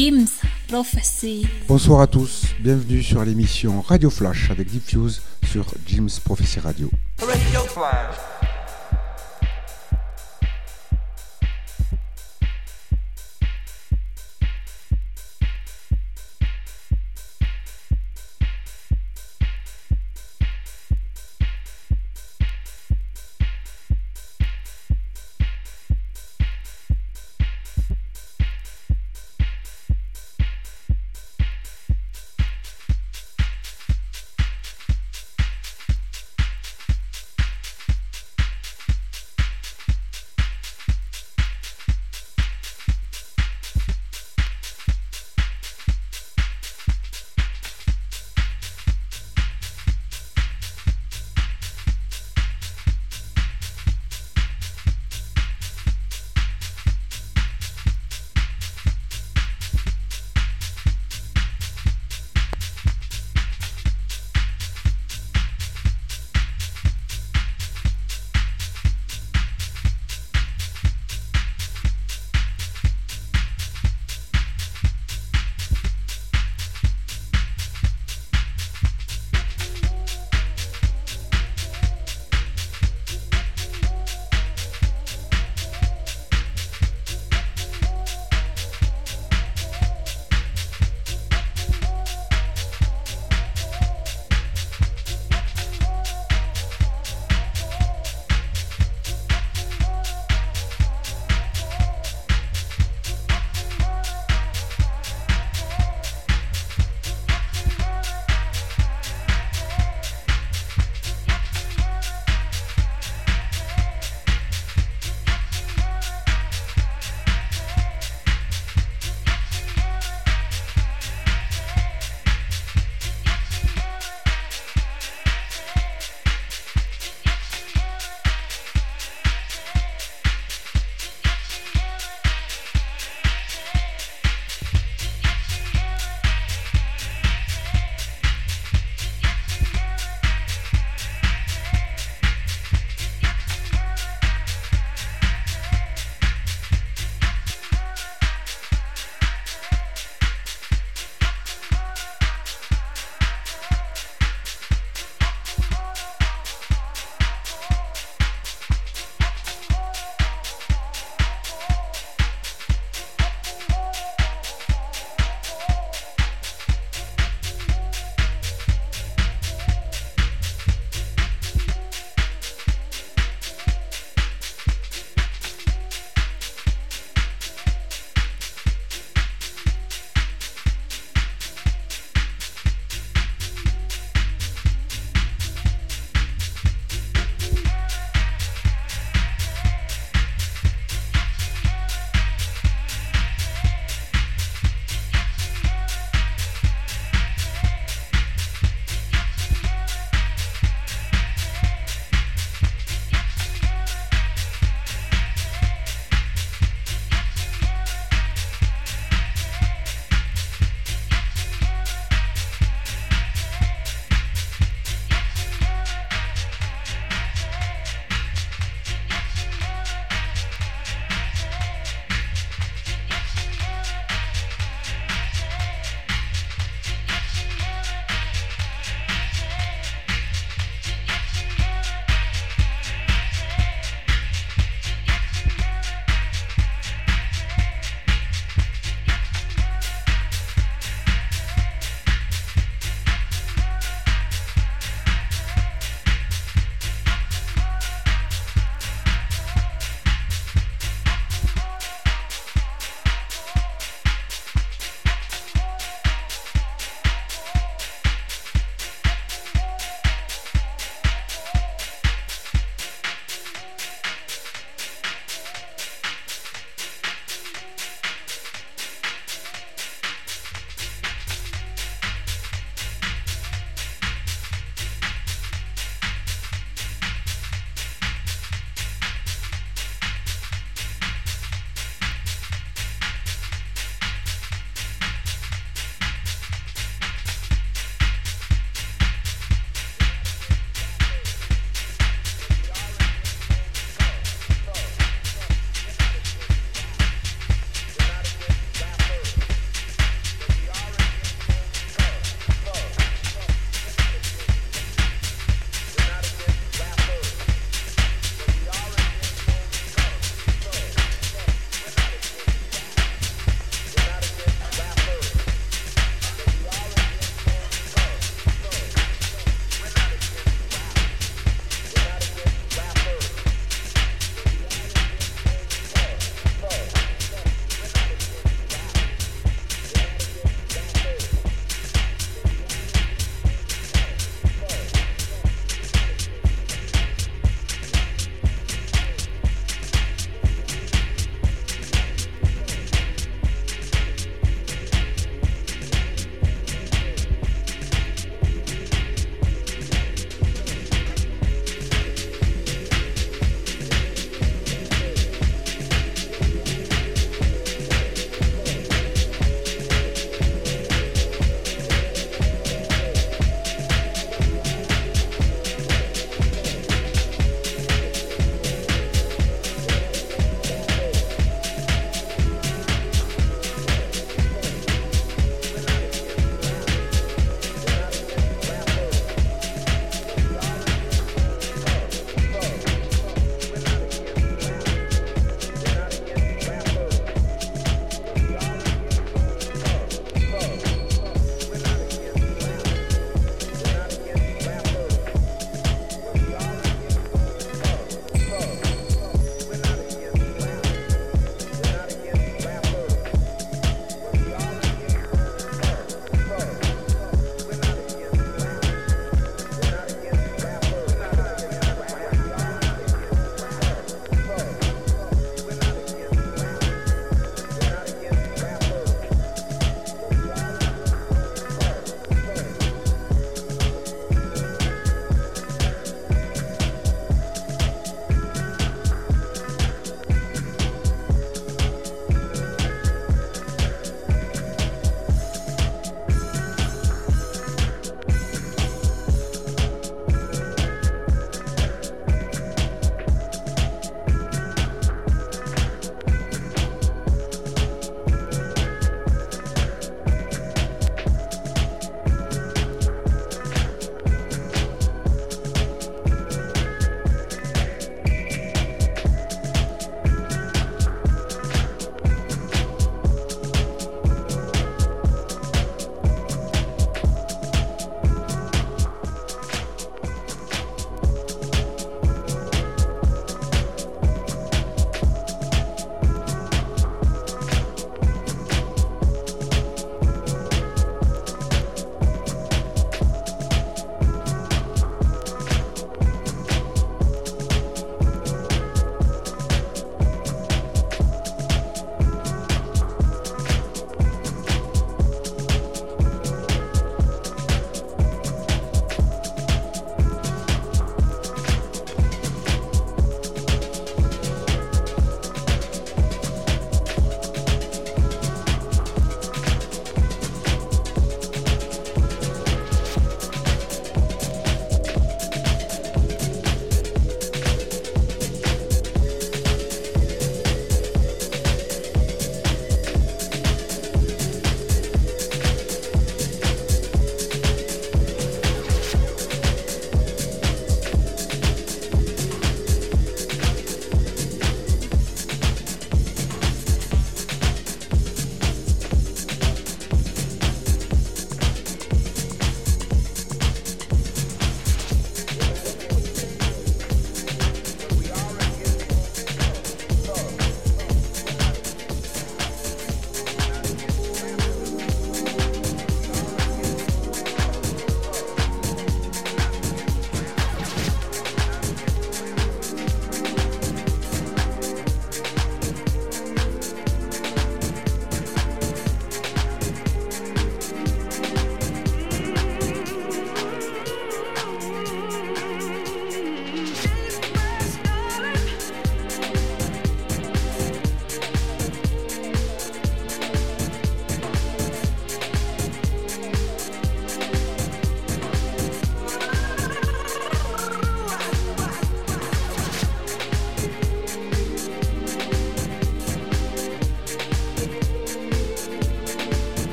Jim's Prophecy. Bonsoir à tous, bienvenue sur l'émission Radio Flash avec Diffuse sur Jim's Prophecy Radio. Radio Flash.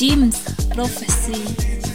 Jim's Prophecy.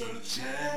so gentle.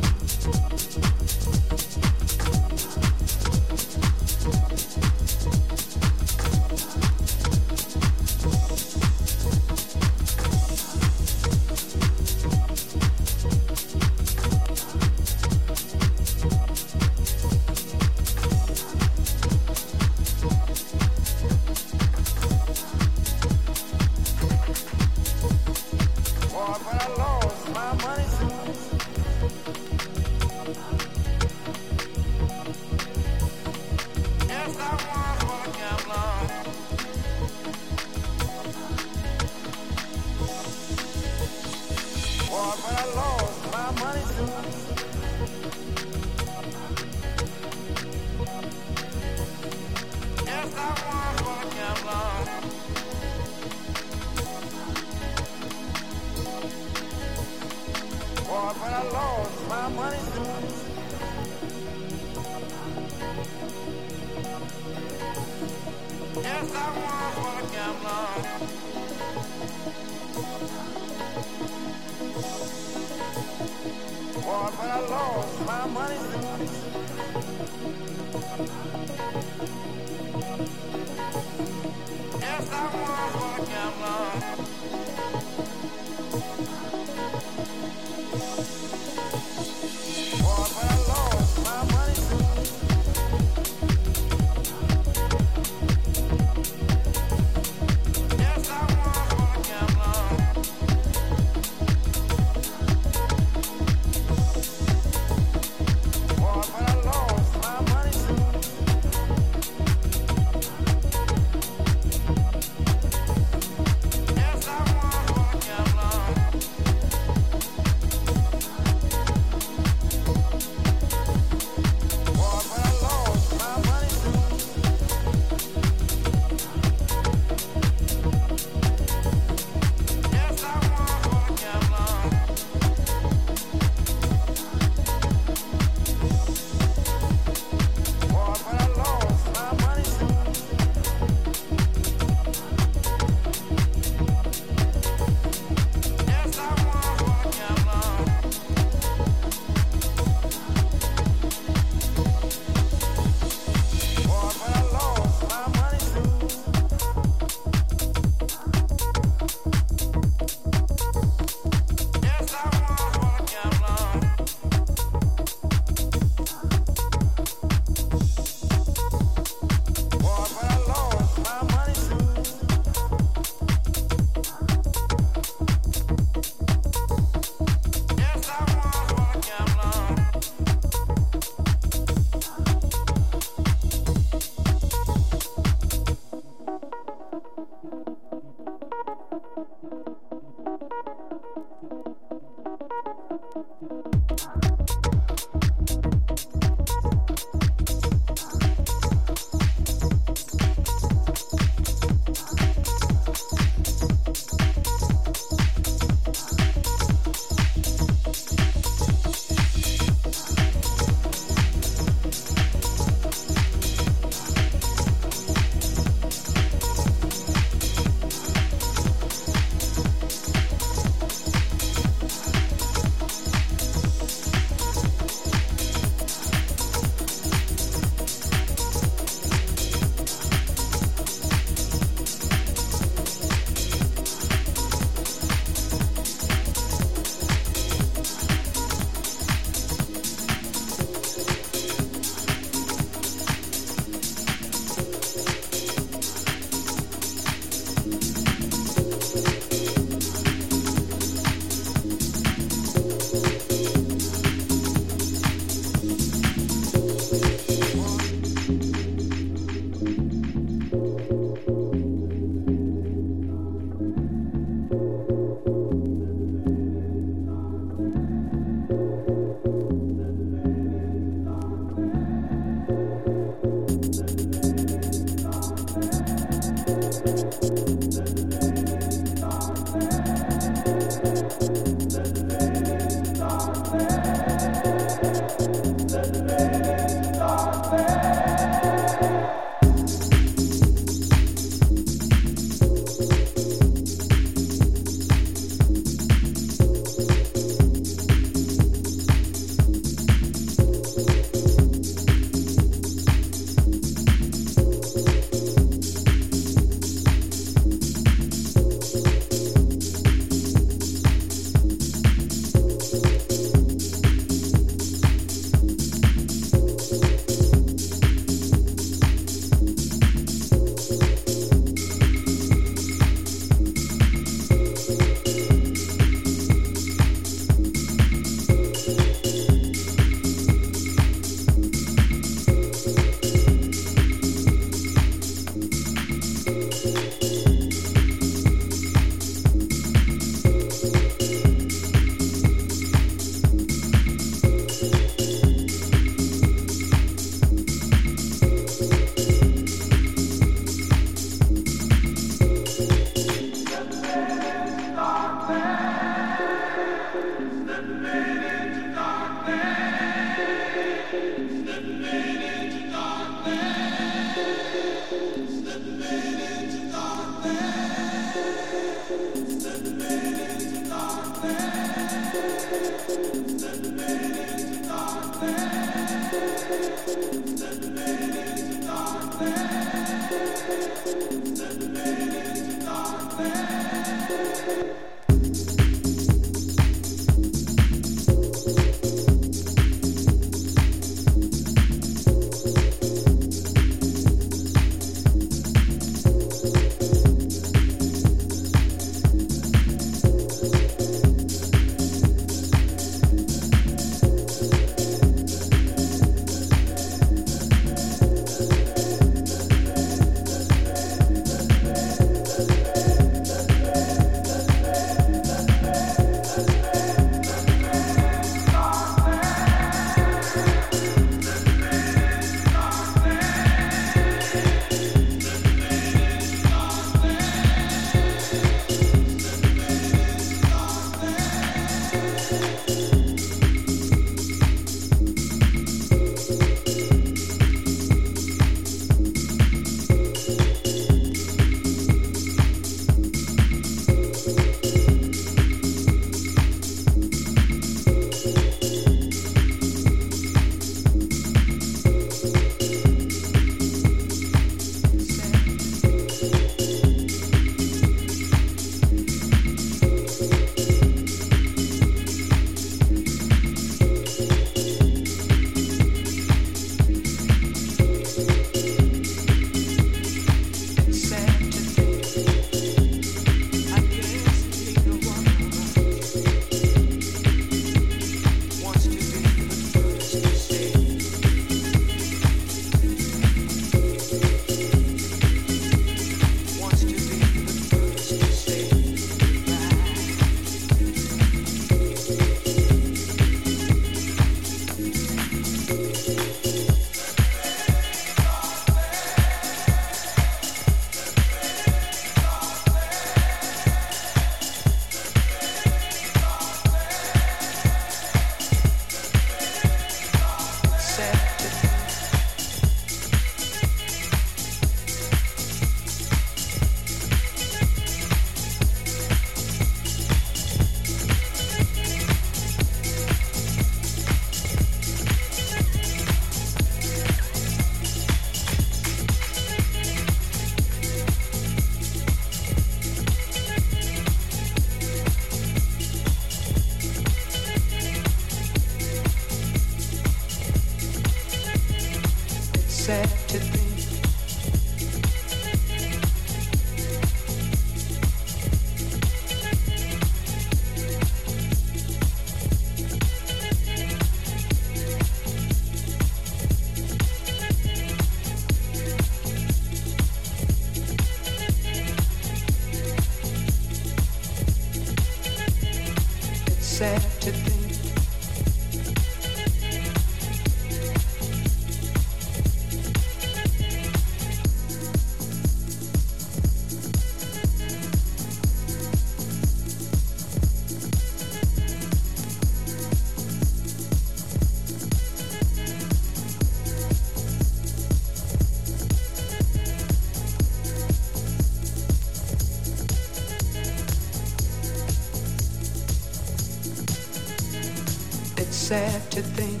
Sad to think.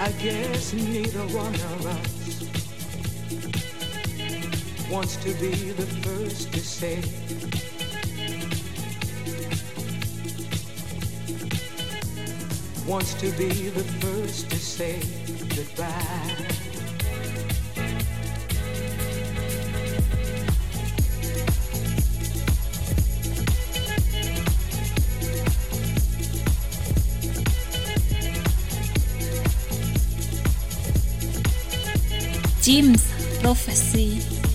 I guess neither one to be the first to say. Wants to be the first to say goodbye. Jim's prophecy.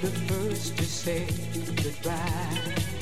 the first to say goodbye.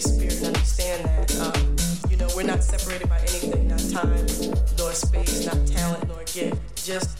Holy Spirit understand that, um, you know, we're not separated by anything, not time, nor space, not talent, nor gift, just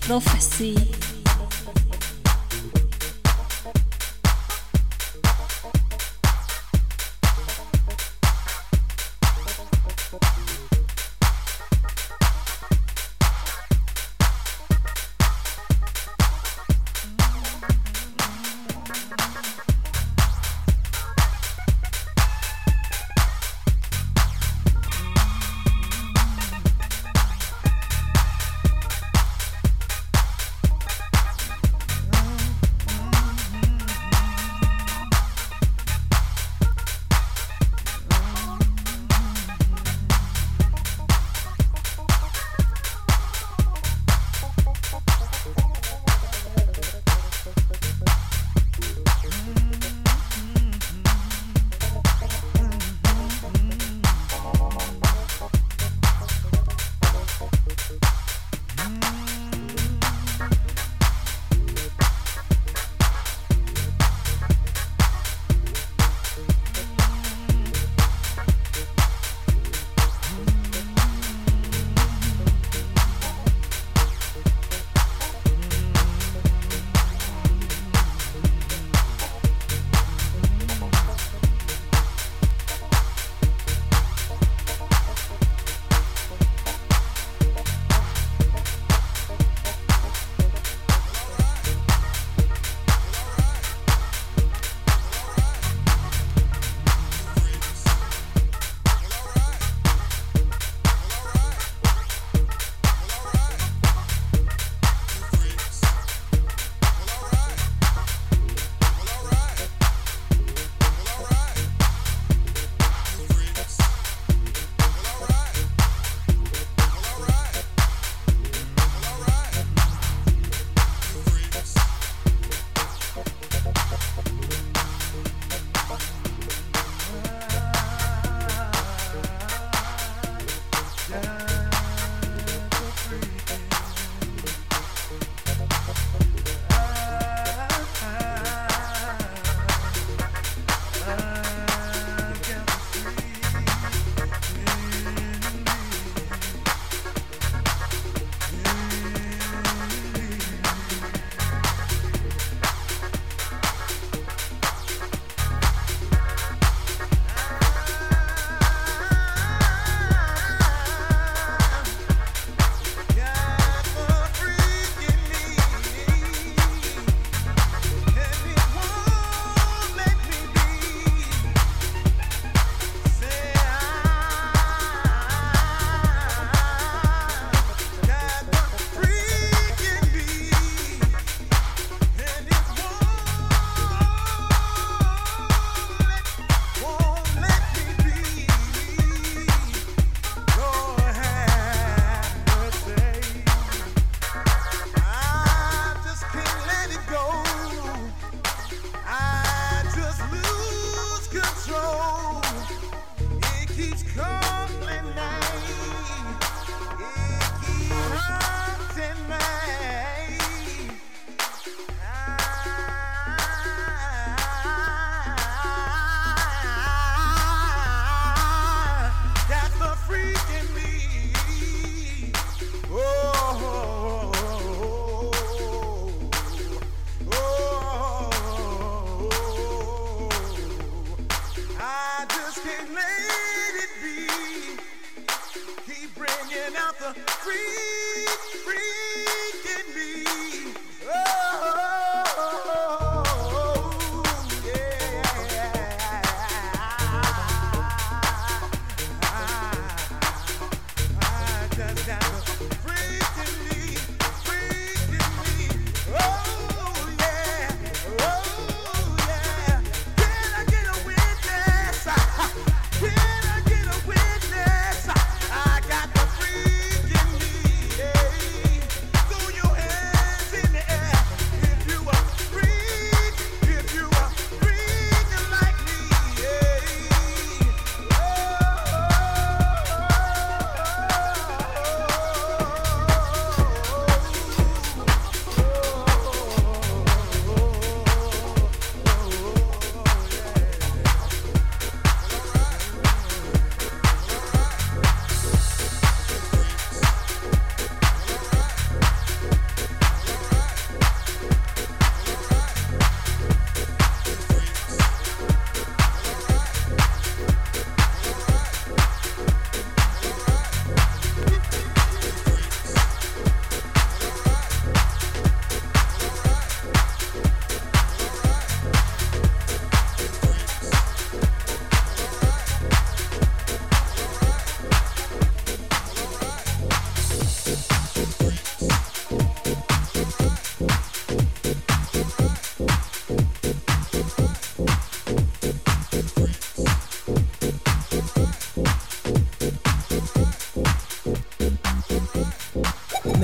Prophecy.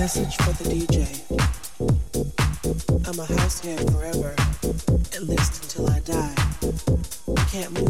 message for the DJ. I'm a house here forever, at least until I die. I can't move.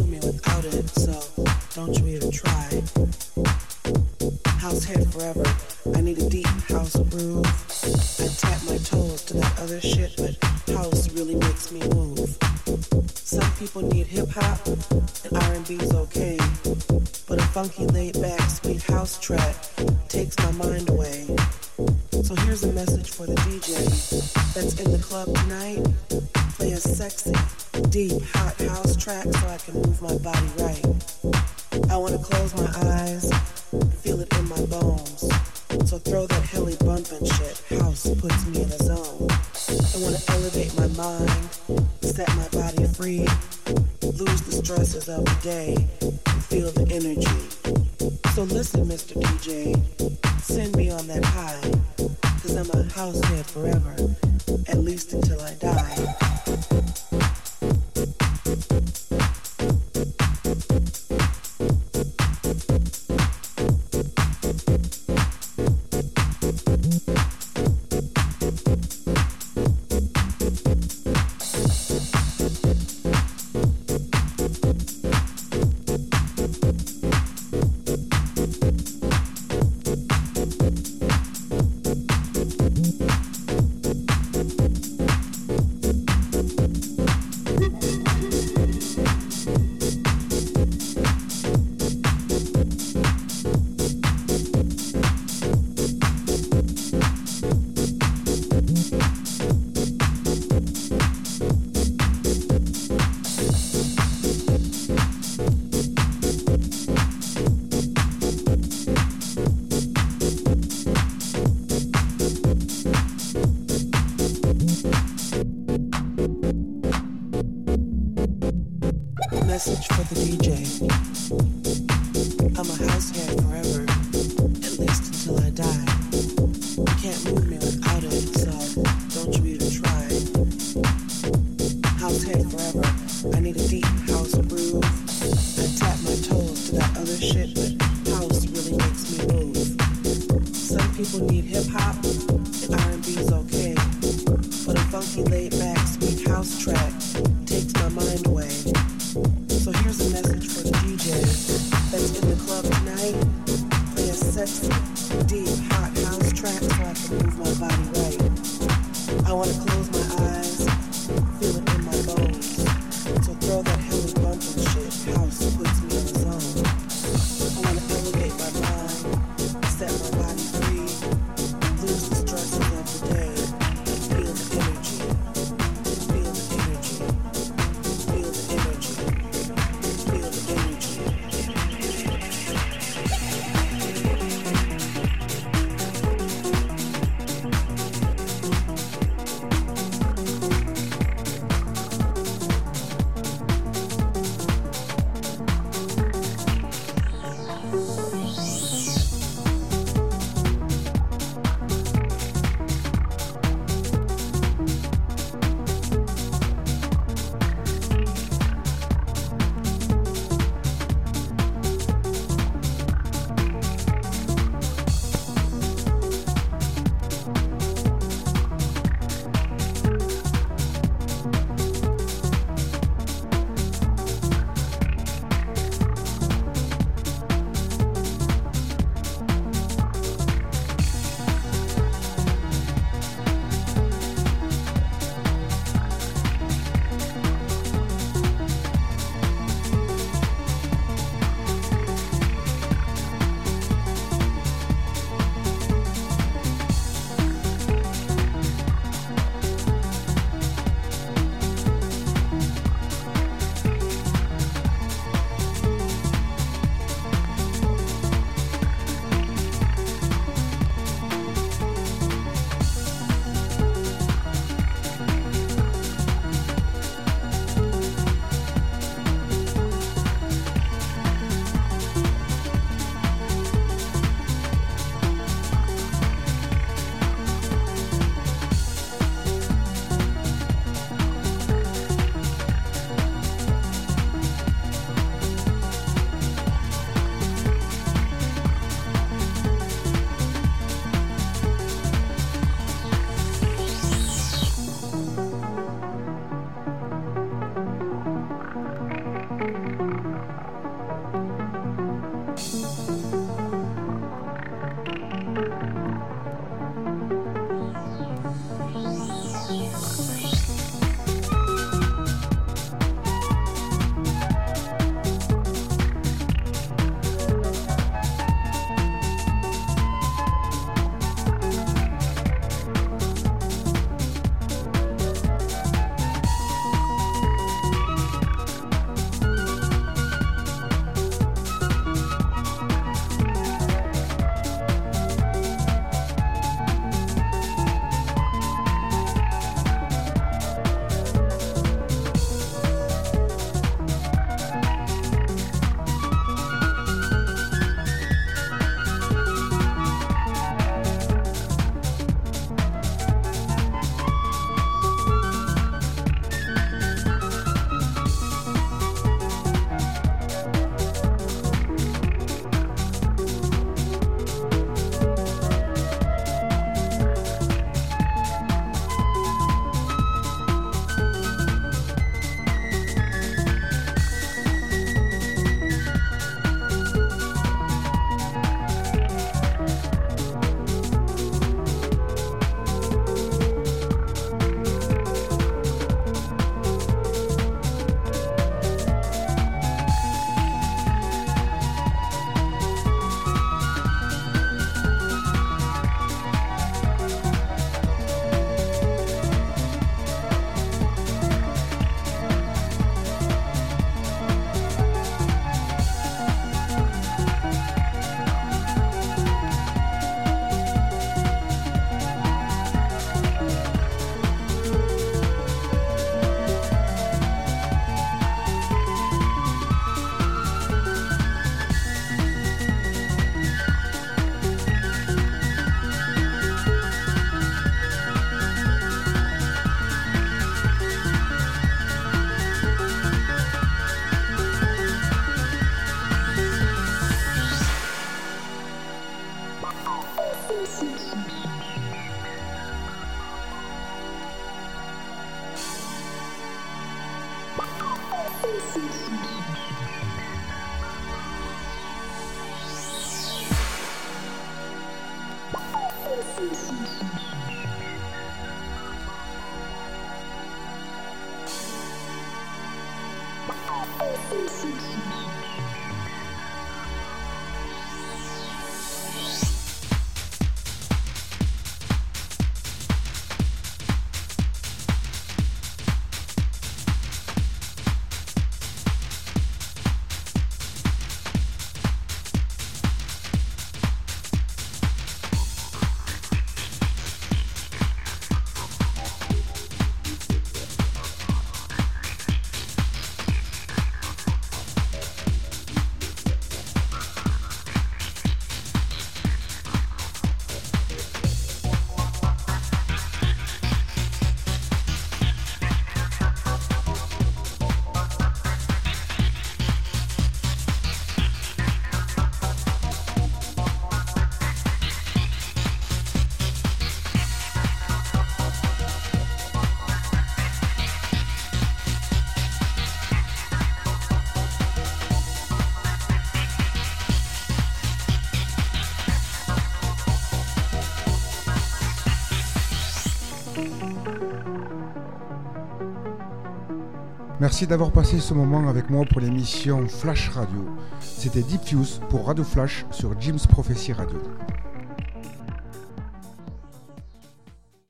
Merci d'avoir passé ce moment avec moi pour l'émission Flash Radio. C'était Deep Fuse pour Radio Flash sur Jim's Prophecy Radio.